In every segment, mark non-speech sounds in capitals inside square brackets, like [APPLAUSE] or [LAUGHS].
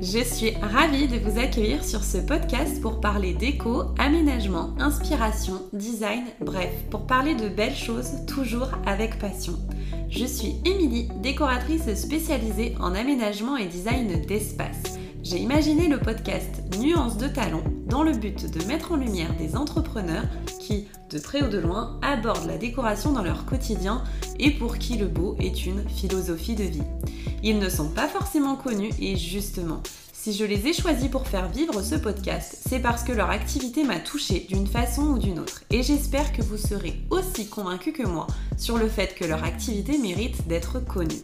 Je suis ravie de vous accueillir sur ce podcast pour parler déco, aménagement, inspiration, design, bref, pour parler de belles choses toujours avec passion. Je suis Émilie, décoratrice spécialisée en aménagement et design d'espace. J'ai imaginé le podcast Nuances de talent dans le but de mettre en lumière des entrepreneurs qui, de près ou de loin, abordent la décoration dans leur quotidien et pour qui le beau est une philosophie de vie. Ils ne sont pas forcément connus et justement, si je les ai choisis pour faire vivre ce podcast, c'est parce que leur activité m'a touchée d'une façon ou d'une autre. Et j'espère que vous serez aussi convaincus que moi sur le fait que leur activité mérite d'être connue.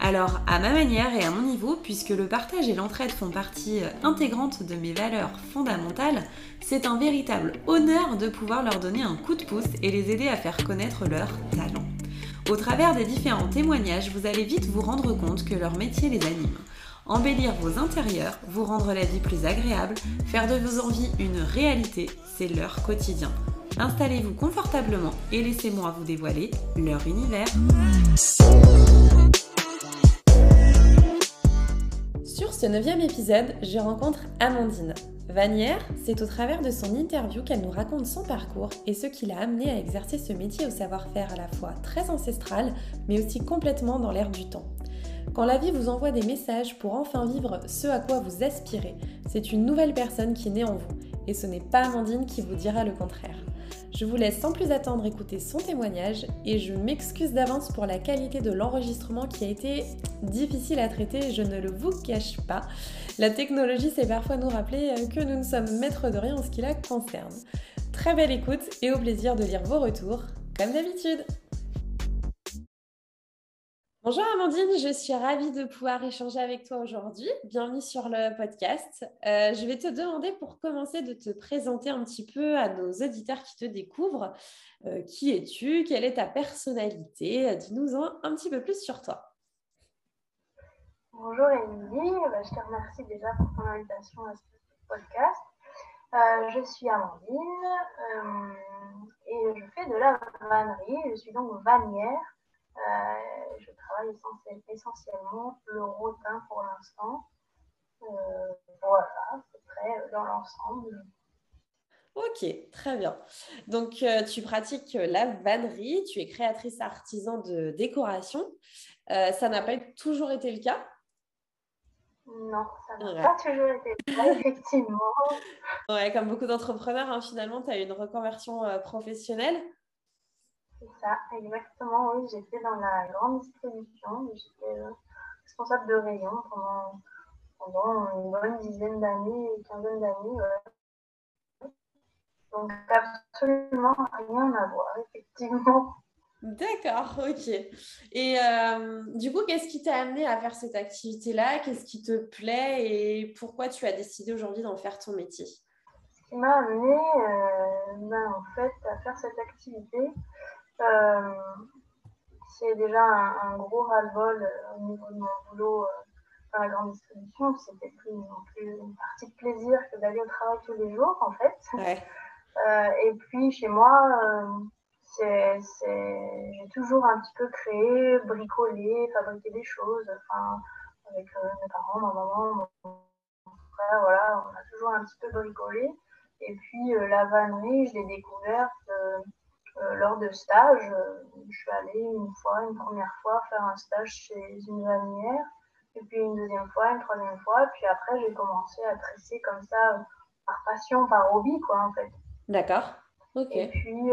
Alors, à ma manière et à mon niveau, puisque le partage et l'entraide font partie intégrante de mes valeurs fondamentales, c'est un véritable honneur de pouvoir leur donner un coup de pouce et les aider à faire connaître leur talent. Au travers des différents témoignages, vous allez vite vous rendre compte que leur métier les anime. Embellir vos intérieurs, vous rendre la vie plus agréable, faire de vos envies une réalité, c'est leur quotidien. Installez-vous confortablement et laissez-moi vous dévoiler leur univers. Sur ce neuvième épisode, je rencontre Amandine. Vanière, c'est au travers de son interview qu'elle nous raconte son parcours et ce qui l'a amené à exercer ce métier au savoir-faire à la fois très ancestral, mais aussi complètement dans l'air du temps. Quand la vie vous envoie des messages pour enfin vivre ce à quoi vous aspirez, c'est une nouvelle personne qui naît en vous, et ce n'est pas Amandine qui vous dira le contraire. Je vous laisse sans plus attendre écouter son témoignage et je m'excuse d'avance pour la qualité de l'enregistrement qui a été difficile à traiter, je ne le vous cache pas. La technologie sait parfois nous rappeler que nous ne sommes maîtres de rien en ce qui la concerne. Très belle écoute et au plaisir de lire vos retours, comme d'habitude. Bonjour Amandine, je suis ravie de pouvoir échanger avec toi aujourd'hui. Bienvenue sur le podcast. Euh, je vais te demander pour commencer de te présenter un petit peu à nos auditeurs qui te découvrent. Euh, qui es-tu Quelle est ta personnalité Dis-nous un, petit peu plus sur toi. Bonjour Émilie, bah, je te remercie déjà pour ton invitation à ce podcast. Euh, je suis Amandine et je fais de la vannerie. Je suis donc vannière. Euh, je travaille essentiellement le rotin pour l'instant. Euh, voilà, peu près euh, dans l'ensemble. Ok, très bien. Donc, tu pratiques la vannerie, tu es créatrice artisan de décoration. ça n'a pas toujours été le cas? Non, ça n'a pas toujours été le cas, effectivement. ouais, comme beaucoup d'entrepreneurs, hein, finalement, tu as eu une reconversion professionnelle. C'est ça, exactement. Oui, j'étais dans la grande distribution. J'étais euh, responsable de rayon pendant, pendant une bonne dizaine d'années, une quinzaine d'années. Donc, absolument rien à voir, effectivement. D'accord, ok. Et euh, du coup, qu'est-ce qui t'a amené à faire cette activité-là? Qu'est-ce qui te plaît? Et pourquoi tu as décidé aujourd'hui d'en faire ton métier? Ce qui m'a amené, euh, ben, en fait, à faire cette activité, c'est déjà un, gros ras-le-bol euh, au niveau de mon boulot euh, dans la grande distribution. C'était plus une partie de plaisir que d'aller au travail tous les jours, en fait. et puis, chez moi, c'est, j'ai toujours un petit peu créé, bricolé, fabriqué des choses, enfin, avec mes parents, ma maman, mon frère, voilà, on a toujours un petit peu bricolé. Et puis la vannerie, je l'ai découverte euh, lors de stages, euh, je suis allée une fois, une première fois, faire un stage chez une vannière, et puis une deuxième fois, une troisième fois, puis après j'ai commencé à tresser comme ça, euh, par passion, par hobby, quoi, en fait. D'accord. Ok. Et puis,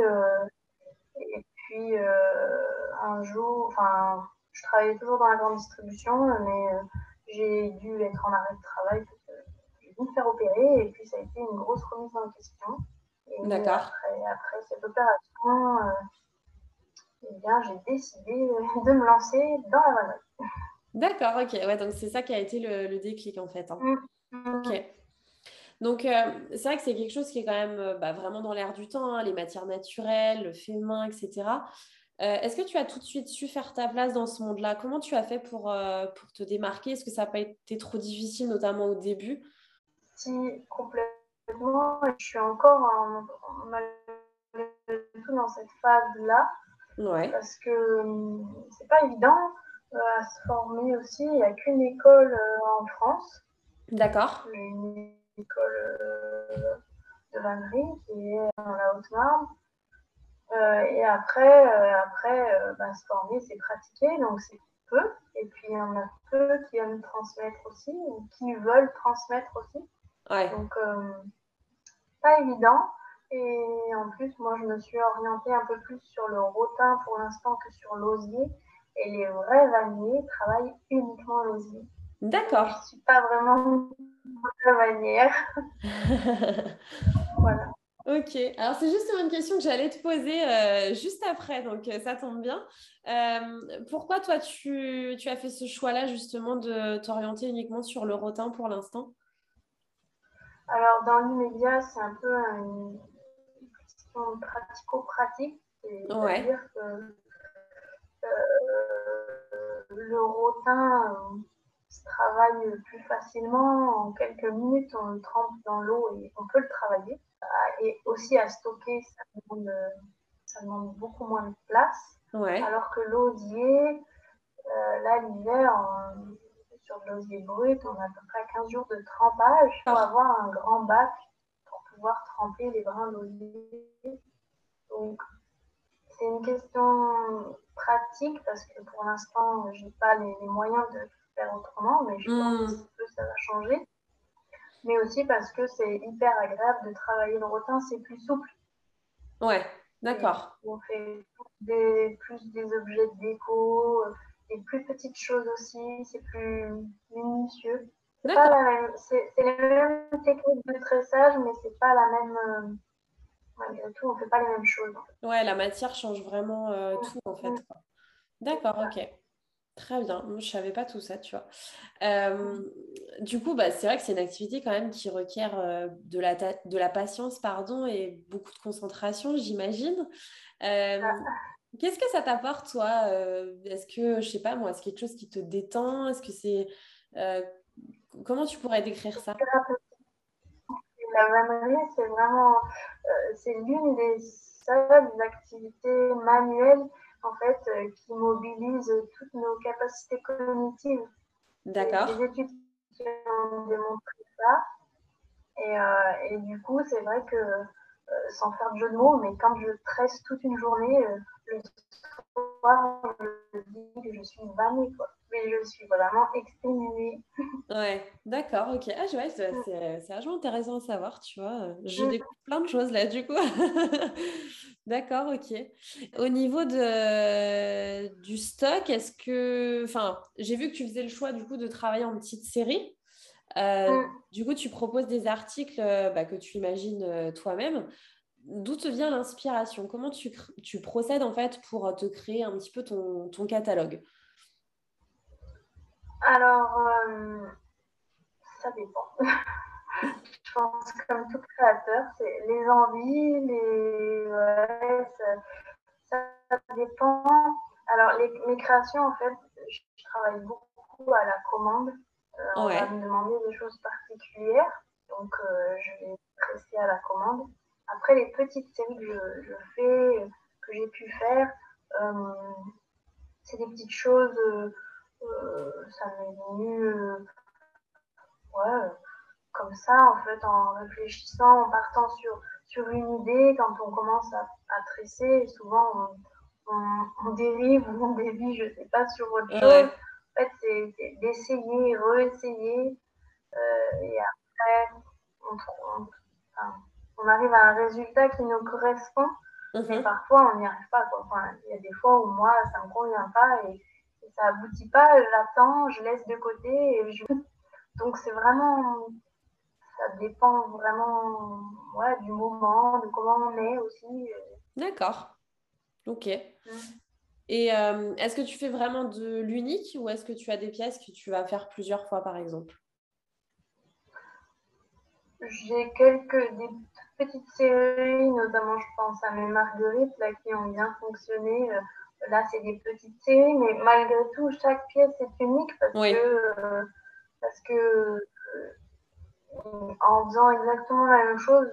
et puis un jour, enfin, je travaillais toujours dans la grande distribution, mais j'ai dû être en arrêt de travail parce que j'ai dû me faire opérer, et puis ça a été une grosse remise en question. D'accord. Après, cette opération, euh, eh bien, j'ai décidé [LAUGHS] de me lancer dans la vannerie. D'accord, ok. Ouais, donc c'est ça qui a été le, déclic en fait. Hein. Mmh, mmh. Ok. Donc, euh, c'est vrai que c'est quelque chose qui est quand même euh, bah, vraiment dans l'air du temps, hein, les matières naturelles, le fait main, etc. Est-ce que tu as tout de suite su faire ta place dans ce monde-là? Comment tu as fait pour, pour te démarquer? Est-ce que ça n'a pas été trop difficile, notamment au début? Si, complètement je suis encore en, tout dans cette phase-là. Parce que hum, c'est pas évident euh, à se former aussi. Il n'y a qu'une école euh, en France. D'accord. Une école de vannerie qui est dans la Haute-Marne. et après, après bah, se former, c'est pratiquer, donc c'est peu. Et puis il y en a peu qui aiment transmettre aussi, ou qui veulent transmettre aussi. Donc, pas évident. Et en plus, moi, je me suis orientée un peu plus sur le rotin pour l'instant que sur l'osier. Et les vrais vanniers travaillent uniquement l'osier. D'accord. Je ne suis pas vraiment vraie vannière. [LAUGHS] voilà. Ok, alors c'est juste une question que j'allais te poser euh, juste après, donc euh, ça tombe bien. Euh, pourquoi toi tu, tu, as fait ce choix-là justement de t'orienter uniquement sur le rotin pour l'instant? Alors dans l'immédiat, c'est un peu une question pratico-pratique, c'est-à-dire que le rotin se travaille plus facilement. En quelques minutes, on le trempe dans l'eau et on peut le travailler. Euh, et aussi à stocker, ça demande, ça demande beaucoup moins de place. Alors que l'osier, euh, là, l'hiver, sur de l'osier brut, on a à peu près 15 jours de trempage pour ah. avoir un grand bac pour pouvoir tremper les brins d'osier. Donc, c'est une question pratique parce que pour l'instant, je n'ai pas les, moyens de faire autrement, mais je pense hmm. que ça va changer. Mais aussi parce que c'est hyper agréable de travailler le rotin, c'est plus souple. Ouais, d'accord. On fait des, plus des objets de déco, des plus petites choses aussi, c'est plus minutieux. C'est les mêmes techniques de tressage, mais c'est pas la même. Euh, malgré tout, on fait pas les mêmes choses. Ouais, la matière change vraiment euh, tout en fait. D'accord, ok. Très bien. je ne savais pas tout ça, tu vois. Euh, du coup, bah, c'est vrai que c'est une activité quand même qui requiert euh, de, la de la patience pardon, et beaucoup de concentration, j'imagine. Euh, ah. Qu'est-ce que ça t'apporte, toi Est-ce que, je sais pas moi, est-ce quelque chose qui te détend? Est-ce que c'est... comment tu pourrais décrire ça? La vannerie, c'est vraiment... c'est l'une des seules activités manuelles en fait, euh, qui mobilise toutes nos capacités cognitives. D'accord. Des études qui ont démontré ça. Et, euh, et du coup, c'est vrai que, euh, sans faire de jeu de mots, mais quand je tresse toute une journée, le soir, je dis que je suis vannée, quoi. Mais je suis vraiment exténuée. [LAUGHS] Ouais, d'accord, ok. Ah, ouais, c'est, c'est vachement intéressant à savoir, tu vois. Je mm. découvre plein de choses là, du coup. [LAUGHS] D'accord, ok. Au niveau de, du stock, est-ce que. Enfin, j'ai vu que tu faisais le choix du coup de travailler en petite série. Euh, mm. Du coup, tu proposes des articles euh, bah, que tu imagines euh, toi-même. D'où te vient l'inspiration? Comment tu, tu, procèdes en fait pour te créer un petit peu ton, ton catalogue? Alors, ça dépend. [LAUGHS] je pense comme tout créateur, c'est les envies, les ouais, ça, dépend. Alors les, mes créations, en fait, je travaille beaucoup à la commande. Euh, on va me demander des choses particulières, donc euh, je vais presser à la commande. Après les petites séries que je, je fais, que j'ai pu faire, euh, c'est des petites choses. ça m'est venu, ouais comme ça, en fait, en réfléchissant, en partant sur, sur une idée, quand on commence à, à tresser, souvent on, dérive ou on dévie, je ne sais pas, sur autre chose. Fait, c'est d'essayer, réessayer, euh, et après, on, on, arrive à un résultat qui nous correspond, mais mhm. parfois on n'y arrive pas. il y a des fois où moi, ça ne me convient pas et, ça aboutit pas, j'attends, je laisse de côté et je... [LAUGHS] Donc c'est vraiment ça dépend vraiment ouais, du moment, de comment on est aussi. Euh. D'accord. Ok. Mm. Et euh, est-ce que tu fais vraiment de l'unique ou est-ce que tu as des pièces que tu vas faire plusieurs fois par exemple? J'ai quelques des petites séries, notamment je pense à mes marguerites là, qui ont bien fonctionné. Euh, là, c'est des petites séries, mais malgré tout, chaque pièce est unique parce que, parce que en faisant exactement la même chose,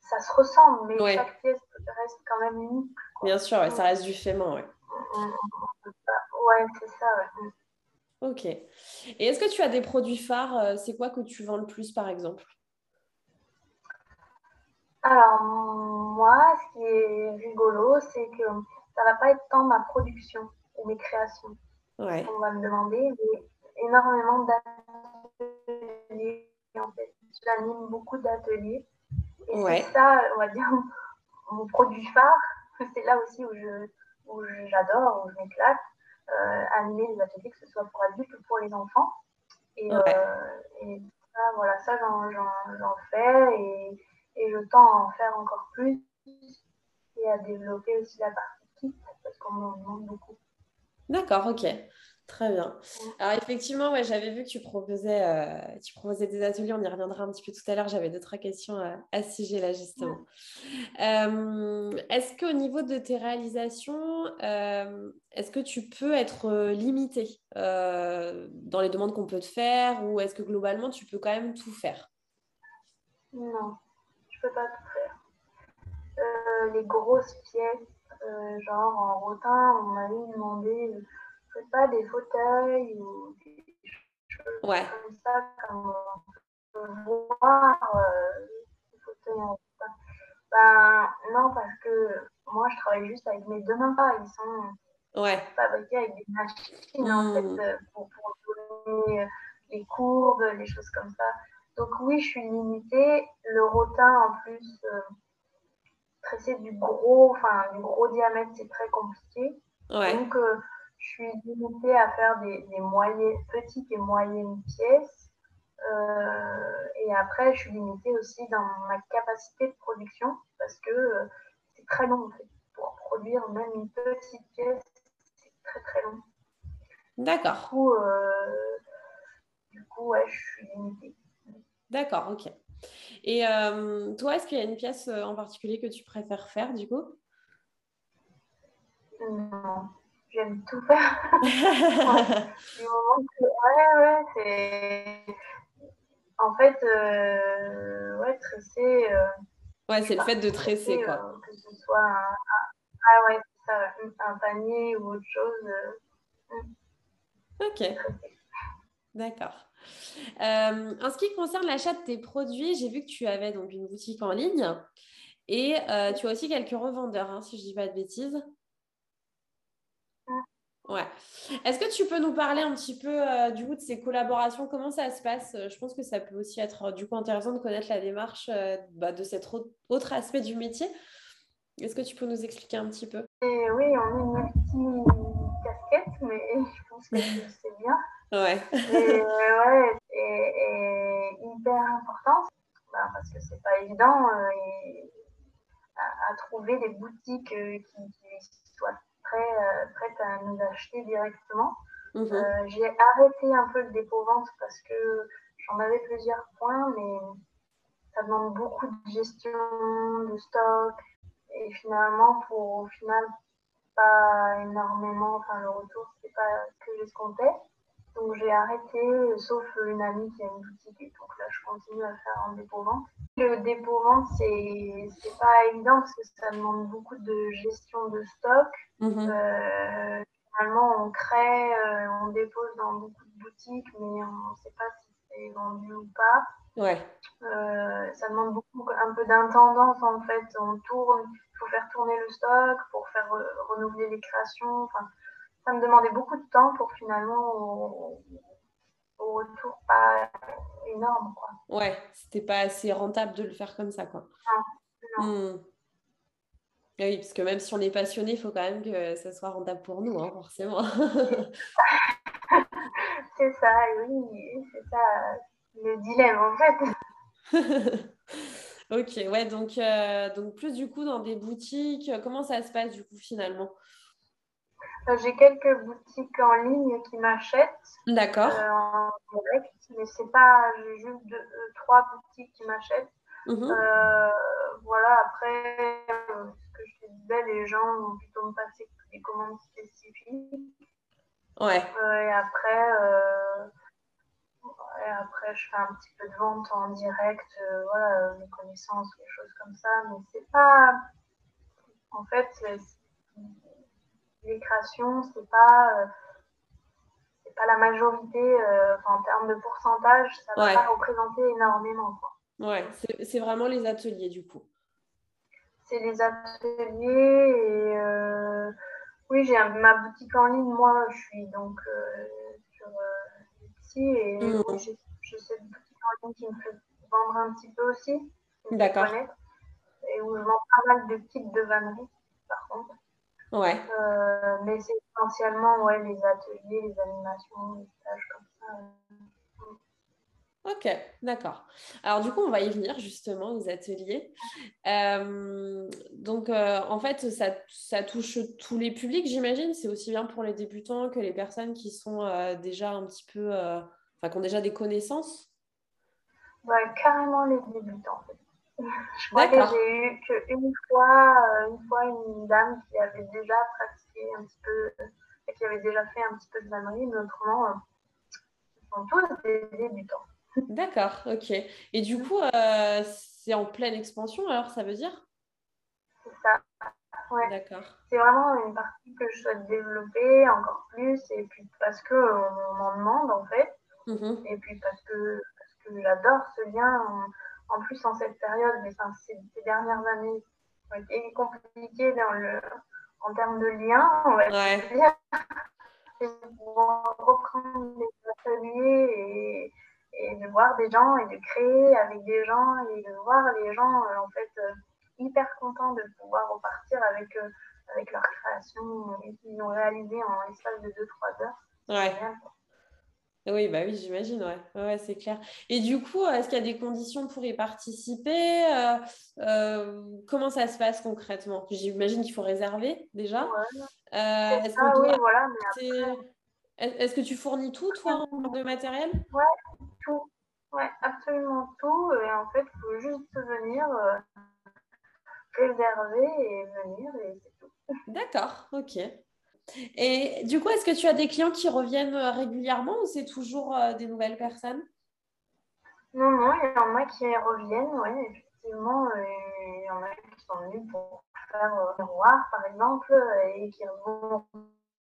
ça se ressemble, mais chaque pièce reste quand même unique. Bien sûr, ça reste du fémin, ouais. Ouais, c'est ça, Ok. Et est-ce que tu as des produits phares C'est quoi que tu vends le plus, par exemple? Alors, moi, ce qui est rigolo, c'est que ça va pas être tant ma production ou mes créations. Ouais. On va me demander, mais énormément d'ateliers, en fait. J'anime beaucoup d'ateliers. Et c'est ça, on va dire, [LAUGHS] mon produit phare. C'est là aussi où je où j'adore, où je m'éclate, euh, animer les ateliers, que ce soit pour adultes ou pour les enfants. Et, euh, et ça, voilà, ça, j'en fais et, et, je tends à en faire encore plus et à développer aussi la partie kit parce qu'on m'en demande beaucoup. D'accord, ok. Très bien. Alors effectivement, ouais, j'avais vu que tu proposais, euh, tu proposais des ateliers, on y reviendra un petit peu tout à l'heure, j'avais deux, trois questions à, ce sujet-là justement. Euh, est-ce qu'au niveau de tes réalisations, euh, est-ce que tu peux être limité dans les demandes qu'on peut te faire ou est-ce que globalement tu peux quand même tout faire? Non, je peux pas tout faire. les grosses pièces, genre en rotin, on m'avait demandé pas des fauteuils ou des choses comme ça, comme on peut voir euh, des fauteuils en ben, non, parce que moi, je travaille juste avec mes deux mains. Ils sont fabriqués avec des machines, en fait, hmm. euh, pour, pour donner euh, les courbes, les choses comme ça. Donc oui, je suis limitée. Le rotin, en plus, euh, tresser du gros, enfin, du gros diamètre, c'est très compliqué. Donc, je suis limitée à faire des, moyennes, petites et moyennes pièces. Euh, et après, je suis limitée aussi dans ma capacité de production parce que euh, c'est très long Pour produire même une petite pièce, c'est très très long. D'accord. Du coup, euh, du coup ouais, je suis limitée. D'accord, ok. Et toi, est-ce qu'il y a une pièce en particulier que tu préfères faire du coup? Non j'aime tout [LAUGHS] faire. du moment que, ouais, ouais, c'est. En fait, euh, ouais, tresser. Euh, ouais, c'est le fait de tresser, quoi. Euh, que ce soit un, ah ouais, ça, un panier ou autre chose. Hmm. ok. D'accord. en ce qui concerne l'achat de tes produits, j'ai vu que tu avais donc une boutique en ligne et tu as aussi quelques revendeurs, hein, si je ne dis pas de bêtises. Ouais. Est-ce que tu peux nous parler un petit peu euh, du coup de ces collaborations? Comment ça se passe? Je pense que ça peut aussi être euh, du coup intéressant de connaître la démarche euh, bah, de cet autre aspect du métier. Est-ce que tu peux nous expliquer un petit peu? Et Oui, on est une petite casquette, mais [LAUGHS] je pense que c'est [LAUGHS] bien. Ouais. Et, ouais, et, hyper important bah, parce que c'est pas évident à, trouver des boutiques qui, qui soient euh, prête à nous acheter directement. Mhm. Euh, j'ai arrêté un peu le dépôt-vente parce que j'en avais plusieurs points, mais ça demande beaucoup de gestion de stock. Et finalement, pour au final, pas énormément, enfin le retour, c'est pas ce que j'escomptais. Donc j'ai arrêté, sauf une amie qui a une boutique, et donc là je continue à faire un dépôt-vente. Le dépôt-vente, c'est pas évident parce que ça demande beaucoup de gestion de stock. Mhm. Euh, finalement, on crée, euh, on dépose dans beaucoup de boutiques, mais on ne sait pas si c'est vendu ou pas. Ouais. Euh, ça demande beaucoup, un peu d'intendance en fait. On tourne, il faut faire tourner le stock pour faire renouveler les créations. Enfin, ça me demandait beaucoup de temps pour finalement au, retour pas énorme. Quoi. Ouais, c'était pas assez rentable de le faire comme ça. Quoi. Non, hmm. Oui, parce que même si on est passionné, il faut quand même que ça soit rentable pour nous, hein, forcément. [LAUGHS] c'est ça, oui, c'est ça le dilemme en fait. [LAUGHS] ok, ouais, donc, euh, donc plus du coup dans des boutiques, comment ça se passe du coup finalement? J'ai quelques boutiques en ligne qui m'achètent. D'accord. Euh, en direct, mais c'est pas, j'ai juste deux, trois boutiques qui m'achètent. Mhm. voilà, après, les gens vont plutôt me passer des commandes spécifiques. Ouais. Euh, et après, euh, et après, je fais un petit peu de vente en direct, euh, voilà, mes connaissances, des choses comme ça. Mais c'est pas. En fait, les créations, c'est pas. c'est pas la majorité, euh, en termes de pourcentage, ça va pas représenter énormément. Quoi. Ouais, c'est vraiment les ateliers du coup. C'est les ateliers et euh, oui, j'ai ma boutique en ligne. Moi, je suis donc euh, sur Etsy et mmh. j'ai cette boutique en ligne qui me fait vendre un petit peu aussi. D'accord. Et où je vends pas mal de types de vannerie. Ouais. Euh, mais c'est essentiellement ouais, les ateliers, les animations, les stages comme ça. Ok, d'accord. Alors du coup, on va y venir justement aux ateliers. Euh, donc euh, en fait, ça, ça, touche tous les publics, j'imagine. C'est aussi bien pour les débutants que les personnes qui sont déjà un petit peu, enfin, qui ont déjà des connaissances. Ouais, carrément les débutants. En fait. Je crois que j'ai eu qu'une fois, euh, une fois une dame qui avait déjà pratiqué un petit peu, qui avait déjà fait un petit peu de vannerie, mais autrement, euh, ils sont tous des débutants. D'accord, ok. Et du coup, euh, c'est en pleine expansion, alors ça veut dire? C'est ça. Ouais. D'accord. C'est vraiment une partie que je souhaite développer encore plus, et puis parce qu'on m'en demande en fait, mm-hmm. et puis parce que, parce que j'adore ce lien en plus en cette période, mais enfin, ces, dernières années ont été compliquées dans le, en termes de liens, on va dire. [LAUGHS] de pouvoir reprendre les ateliers et, et, de voir des gens et de créer avec des gens et de voir les gens euh, en fait euh, hyper contents de pouvoir repartir avec, euh, avec leur création qu'ils ont réalisée en l'espace de 2-3 heures. Ouais. Oui, bah oui, j'imagine, ouais. ouais c'est clair. Et du coup, est-ce qu'il y a des conditions pour y participer euh, euh, Comment ça se passe concrètement? J'imagine qu'il faut réserver déjà. Ouais. Euh, est-ce que, oui, voilà, est que tu fournis tout, toi, en de matériel? Ouais, tout. Ouais, absolument tout. Et en fait, il faut juste venir réserver et venir et c'est tout. D'accord, ok. Et du coup, est-ce que tu as des clients qui reviennent euh, régulièrement ou c'est toujours euh, des nouvelles personnes? Non, non, il y en a qui reviennent, oui, effectivement. Euh, il y en a qui sont venus pour faire un miroir, par exemple, et qui vont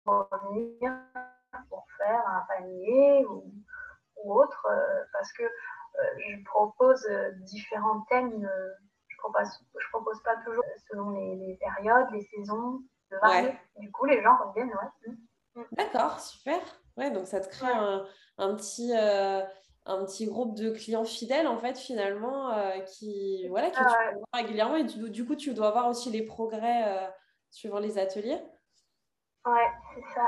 revenir pour faire un panier ou, autre, parce que je propose différents thèmes. je ne propose, je propose pas toujours selon les périodes, les saisons. Du coup, les gens reviennent, ouais. Mm. D'accord, super. Ouais, donc ça te crée un, un, petit, euh, un petit groupe de clients fidèles, en fait, finalement, euh, qui, voilà, qui ah, régulièrement. Et du, coup, tu dois voir aussi les progrès euh, suivant les ateliers. Ouais, c'est ça.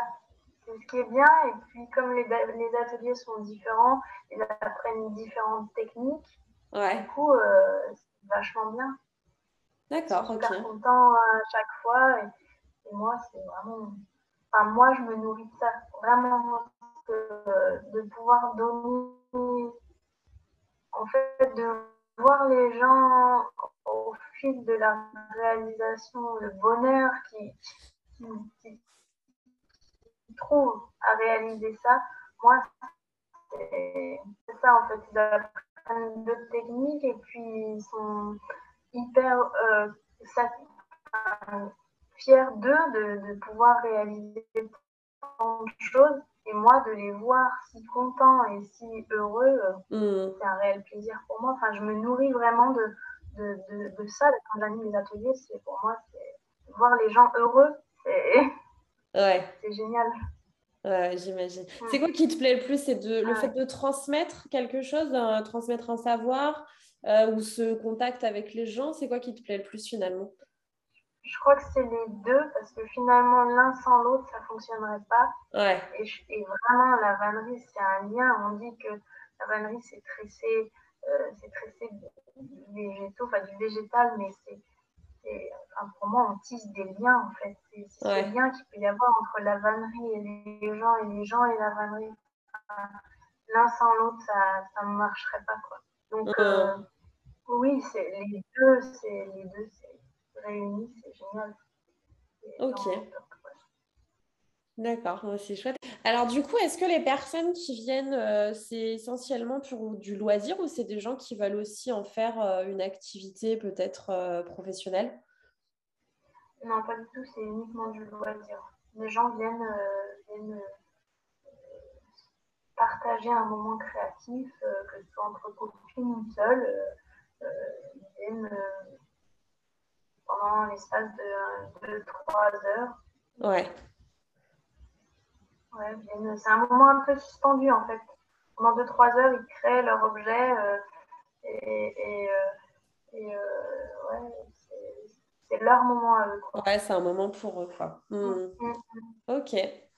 C'est ce qui est bien. Et puis, comme les, les ateliers sont différents, ils apprennent différentes techniques. Ouais. Du coup, c'est vachement bien. D'accord, ok. Je suis content à chaque fois. Et moi, c'est vraiment. Enfin, moi, je me nourris de ça. Vraiment, de pouvoir donner. En fait, de voir les gens au fil de la réalisation, le bonheur qu'ils qui, trouvent à réaliser ça, moi, c'est ça en fait. Ils apprennent d'autres techniques et puis ils sont hyper euh, fière d'eux de, pouvoir réaliser tant de choses. Et moi, de les voir si contents et si heureux, euh, mm. c'est un réel plaisir pour moi. Enfin, je me nourris vraiment de, de, de, ça. Quand j'anime les ateliers, c'est pour moi, c'est voir les gens heureux. C'est [LAUGHS] ouais. génial. Ouais, j'imagine. Mm. C'est quoi qui te plaît le plus? C'est de, le fait de transmettre quelque chose, transmettre un savoir euh, ou ce contact avec les gens C'est quoi qui te plaît le plus finalement? Je crois que c'est les deux parce que finalement, l'un sans l'autre, ça ne fonctionnerait pas. Ouais. Et, vraiment, la vannerie, c'est un lien. On dit que la vannerie, c'est tresser, euh, c'est tresser du végétaux, enfin du végétal, mais c'est, pour moi, on tisse des liens en fait. C'est, c'est ce lien qu'il peut y avoir entre la vannerie et les gens et les gens et la vannerie. l'un sans l'autre, ça ne marcherait pas. Quoi. Donc, euh, oui, c'est les deux, c'est les deux, réunis, c'est génial. Ok. D'accord, c'est chouette. Alors du coup, est-ce que les personnes qui viennent, euh, c'est essentiellement pour du loisir ou c'est des gens qui veulent aussi en faire euh, une activité peut-être euh, professionnelle? Non, pas du tout, c'est uniquement du loisir. Les gens viennent, viennent partager un moment créatif, que ce soit entre copines ou seul, ils viennent pendant l'espace de 2-3 heures. Ouais. Ouais, c'est un moment un peu suspendu en fait. Pendant 2-3 heures, ils créent leur objet et, et, et ouais, c'est leur moment à eux. Ouais, c'est un moment pour eux, quoi. Hmm. Mm, mm, mm. Ok,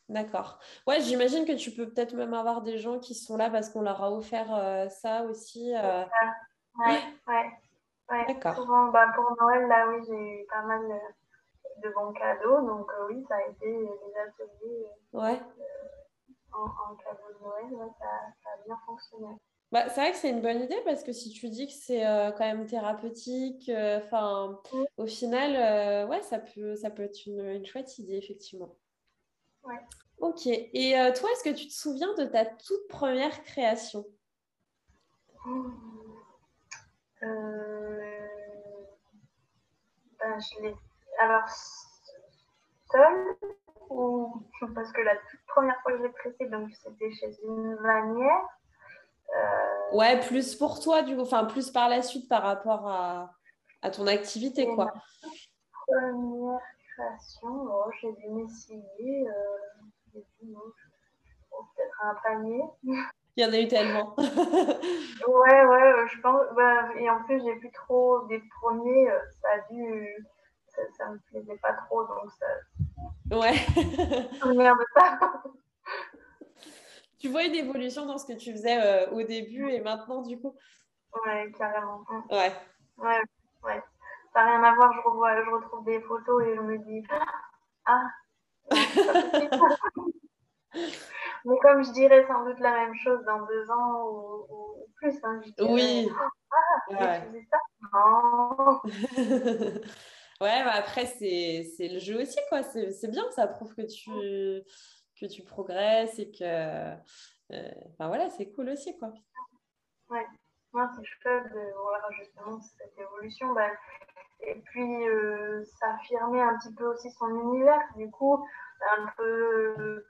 d'accord. Ouais, j'imagine que tu peux peut-être même avoir des gens qui sont là parce qu'on leur a offert euh, ça aussi. Euh... Ouais, ouais. Ouais. D'accord. Souvent, bah, pour Noël, là, oui, j'ai eu pas mal de bons cadeaux. Donc, euh, oui, ça a été des ateliers ouais. Euh, en, en cadeau de Noël. Ouais, ça, ça a bien fonctionné. Bah, c'est vrai que c'est une bonne idée parce que si tu dis que c'est euh, quand même thérapeutique, enfin, au final, ouais, ça peut, ça peut être une, chouette idée, effectivement. Ouais. Ok. Et toi, est-ce que tu te souviens de ta toute première création? Ben, je l'ai. Alors, seule ou parce que la toute première fois que je l'ai pressée, donc c'était chez une manière. Euh, ouais, plus pour toi, du coup, enfin, plus par la suite par rapport à, à ton activité, quoi. Première création, oh, j'ai dû m'essayer, euh, peut-être un panier. [LAUGHS] Il y en a eu tellement. [LAUGHS] ouais, ouais, je pense. Bah, et en plus, j'ai plus trop des premiers. Euh, ça a dû. Ça, ça me plaisait pas trop, donc ça. Ouais. [LAUGHS] tu vois une évolution dans ce que tu faisais euh, au début et maintenant, du coup? Ouais, carrément. Ouais. Ouais, ouais. Ça n'a rien à voir, je, revois, je retrouve des photos et je me dis Ah [LAUGHS] Mais comme je dirais sans doute la même chose dans deux ans ou, plus, hein, Oui. Ah, ouais. ça? Non. [LAUGHS] ouais, bah après, c'est le jeu aussi, quoi. C'est bien, ça prouve que tu que tu progresses et que. Euh, enfin voilà, c'est cool aussi, quoi. Ouais, moi c'est chouette de voir justement cette évolution. Bah, et puis, euh, ça affirmait un petit peu aussi son univers. Du coup, un peu.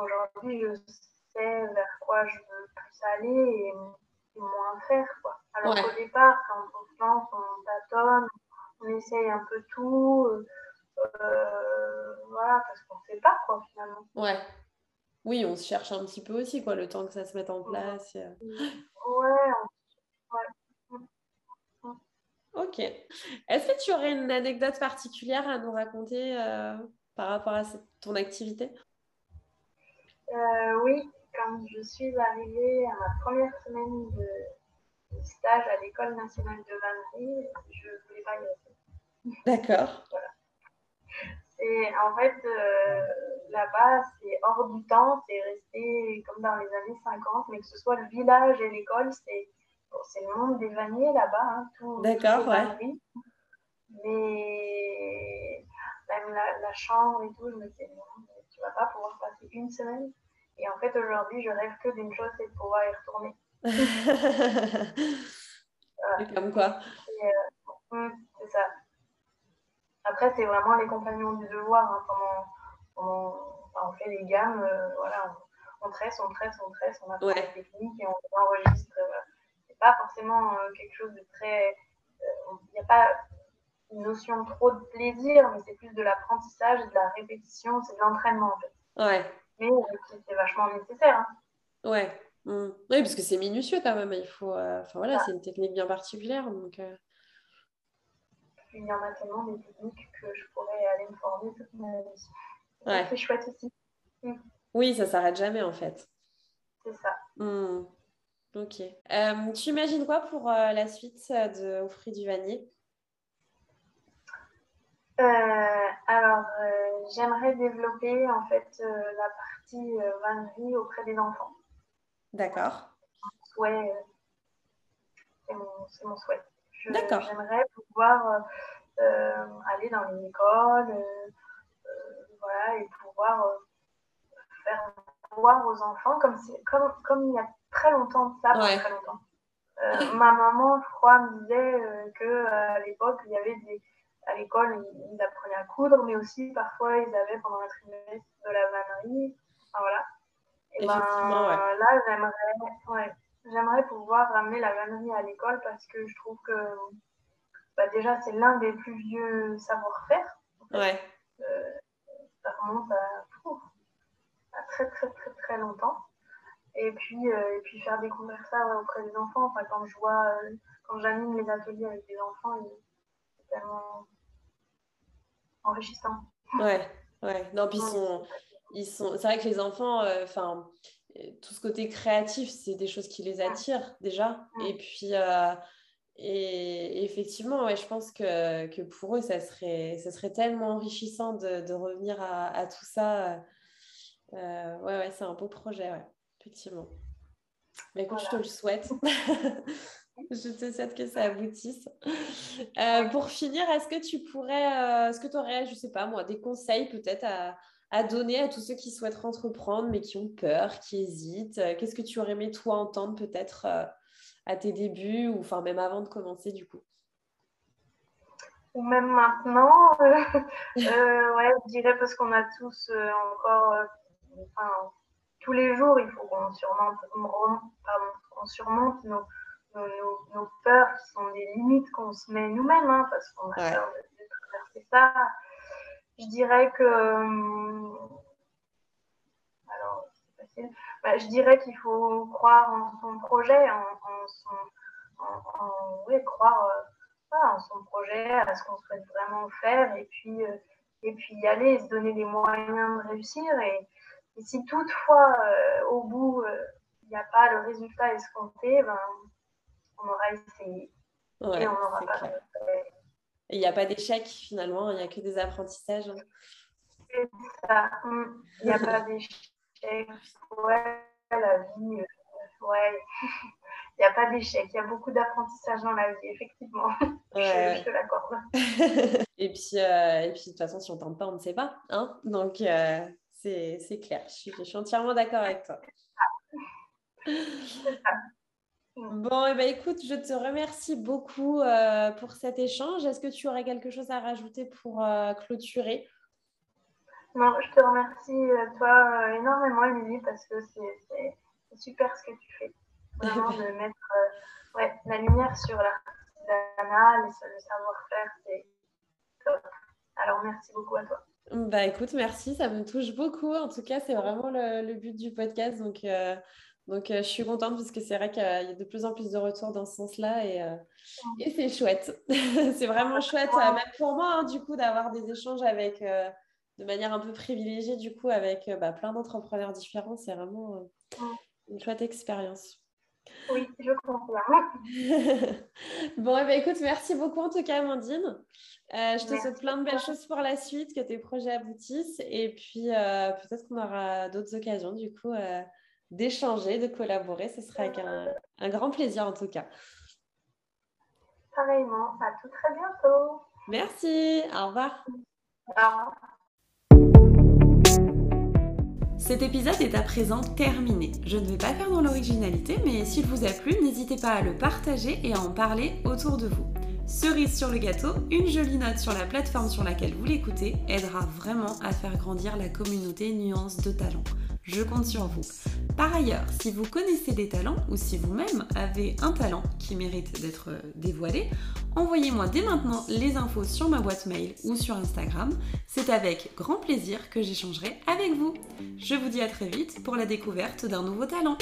Aujourd'hui, je sais vers quoi je veux plus aller et, moins faire. Quoi. Alors qu'au départ, quand on se lance, on tâtonne, on essaye un peu tout. Euh, euh, voilà, parce qu'on ne sait pas, quoi, finalement. Ouais. Oui, on se cherche un petit peu aussi, quoi, le temps que ça se mette en place. Euh. Ouais, ouais. Ok. Est-ce que tu aurais une anecdote particulière à nous raconter euh, par rapport à ton activité? Oui, quand je suis arrivée à ma première semaine de, stage à l'École nationale de vannerie, je ne voulais pas y rester. D'accord. [LAUGHS] voilà. Et en fait, euh, là-bas, c'est hors du temps, c'est resté comme dans les années 50, mais que ce soit le village et l'école, c'est le monde des vanniers là-bas. Hein, D'accord, ouais. Mais même la, chambre et tout, je me disais, non, tu vas pas pouvoir passer une semaine. Et en fait, aujourd'hui, je rêve que d'une chose, c'est de pouvoir y retourner. [LAUGHS] Comme quoi euh, hum, C'est ça. Après, c'est vraiment les compagnons du devoir. Hein, on fait les gammes, euh, voilà, on, tresse, on tresse, on tresse, on apprend les techniques et on enregistre. Voilà. C'est pas forcément euh, quelque chose de très. Il euh, n'y a pas une notion trop de plaisir, mais c'est plus de l'apprentissage, de la répétition, c'est de l'entraînement en fait. Ouais. Mais c'est vachement nécessaire. Hein. Ouais. Mmh. Oui, parce que c'est minutieux quand même. Il faut. Enfin voilà, c'est une technique bien particulière. Donc, il y en a tellement des techniques que je pourrais aller me former toute ma vie. C'est chouette aussi. Mm. Oui, ça s'arrête jamais en fait. C'est ça. Mm. Ok. Euh, tu imagines quoi pour euh, la suite euh, de Au fruit du vanille Alors, j'aimerais développer en fait la partie vannerie auprès des enfants. D'accord. Souhait, c'est mon, souhait. D'accord. J'aimerais pouvoir euh, aller dans les écoles, euh, euh, voilà, et pouvoir faire voir aux enfants comme, comme, comme il y a très longtemps, ça, très longtemps. ma maman, je crois, me disait qu'à l'époque, il y avait des, à l'école, ils, apprenaient à coudre, mais aussi parfois ils avaient pendant la trimestre de la vannerie. voilà. Et ben, là, j'aimerais, j'aimerais pouvoir ramener la vannerie à l'école parce que je trouve que bah, déjà, c'est l'un des plus vieux savoir-faire. Ouais. Euh, ça remonte à, très, très, très, très longtemps. Et puis, euh, et puis faire découvrir ça auprès des enfants. Enfin, quand je vois, euh, quand j'anime les ateliers avec des enfants, c'est tellement enrichissant. Ouais, ouais. Non, puis ils sont, ils sont... c'est vrai que les enfants, enfin, tout ce côté créatif, c'est des choses qui les attirent déjà. Et puis, et effectivement, ouais, je pense que, que, pour eux, ça serait, ça serait tellement enrichissant de, de revenir à, à, tout ça. Euh, ouais, ouais, c'est un beau projet, ouais, effectivement. Mais écoute, je te le souhaite. [LAUGHS] je te souhaite que ça aboutisse. Euh, pour finir, est-ce que tu pourrais, euh, est-ce que tu aurais, je sais pas moi, des conseils peut-être à, à, donner à tous ceux qui souhaitent entreprendre mais qui ont peur, qui hésitent? Qu'est-ce que tu aurais aimé toi entendre peut-être à tes débuts ou enfin même avant de commencer du coup? Ou même maintenant, euh, [LAUGHS] euh, ouais, je dirais parce qu'on a tous euh, encore, enfin, tous les jours, il faut qu'on surmonte, qu'on surmonte nos, nos, nos, peurs qui sont des limites qu'on se met nous-mêmes, hein, parce qu'on a peur de, traverser ça. Je dirais que alors, c'est facile. Bah, je dirais qu'il faut croire en son projet, en, son, en, oui, croire euh, en son projet, à ce qu'on souhaite vraiment faire, et puis, euh, et puis y aller, se donner les moyens de réussir. Et, si toutefois, euh, au bout, il n'y a pas le résultat escompté, ben, on aura essayé. et on n'aura pas il n'y a pas d'échec finalement, il n'y a que des apprentissages. Hein. C'est ça, il n'y a pas d'échec ouais, la vie, euh, ouais, [LAUGHS] il n'y a pas d'échec, il y a beaucoup d'apprentissage dans la vie, effectivement. [LAUGHS] je, te l'accorde. [LAUGHS] et, puis, euh, et puis, de toute façon, si on ne tente pas, on ne sait pas. Hein Donc, euh, c'est clair. Je suis, je suis entièrement d'accord avec toi. Bon, et eh ben, écoute, je te remercie beaucoup pour cet échange. Est-ce que tu aurais quelque chose à rajouter pour clôturer? Non, je te remercie, euh, toi, euh, énormément, Émilie, parce que c'est super ce que tu fais. [LAUGHS] Vraiment, de mettre euh, ouais, la lumière sur l'artisanat, le savoir-faire, c'est top. Alors, merci beaucoup à toi. Bah écoute, merci, ça me touche beaucoup. En tout cas, c'est vraiment le, but du podcast. Donc, donc je suis contente parce que c'est vrai qu'il y a de plus en plus de retours dans ce sens-là et, et c'est chouette. [LAUGHS] c'est vraiment chouette, même pour moi, hein, du coup, d'avoir des échanges avec de manière un peu privilégiée, du coup, avec euh, bah, plein d'entrepreneurs différents. C'est vraiment euh, une chouette expérience. Oui, je comprends. [LAUGHS] bon, eh ben, écoute, merci beaucoup en tout cas, Amandine. Euh, je te souhaite plein de belles choses pour la suite, que tes projets aboutissent. Et puis, peut-être qu'on aura d'autres occasions, du coup, d'échanger, de collaborer. Ce sera avec un, un, grand plaisir, en tout cas. Pareillement. À tout très bientôt. Merci. Au revoir. Au revoir. Cet épisode est à présent terminé. Je ne vais pas faire dans l'originalité, mais s'il vous a plu, n'hésitez pas à le partager et à en parler autour de vous. Cerise sur le gâteau, une jolie note sur la plateforme sur laquelle vous l'écoutez aidera vraiment à faire grandir la communauté Nuance de Talent. Je compte sur vous. Par ailleurs, si vous connaissez des talents ou si vous-même avez un talent qui mérite d'être dévoilé, envoyez-moi dès maintenant les infos sur ma boîte mail ou sur Instagram. C'est avec grand plaisir que j'échangerai avec vous. Je vous dis à très vite pour la découverte d'un nouveau talent.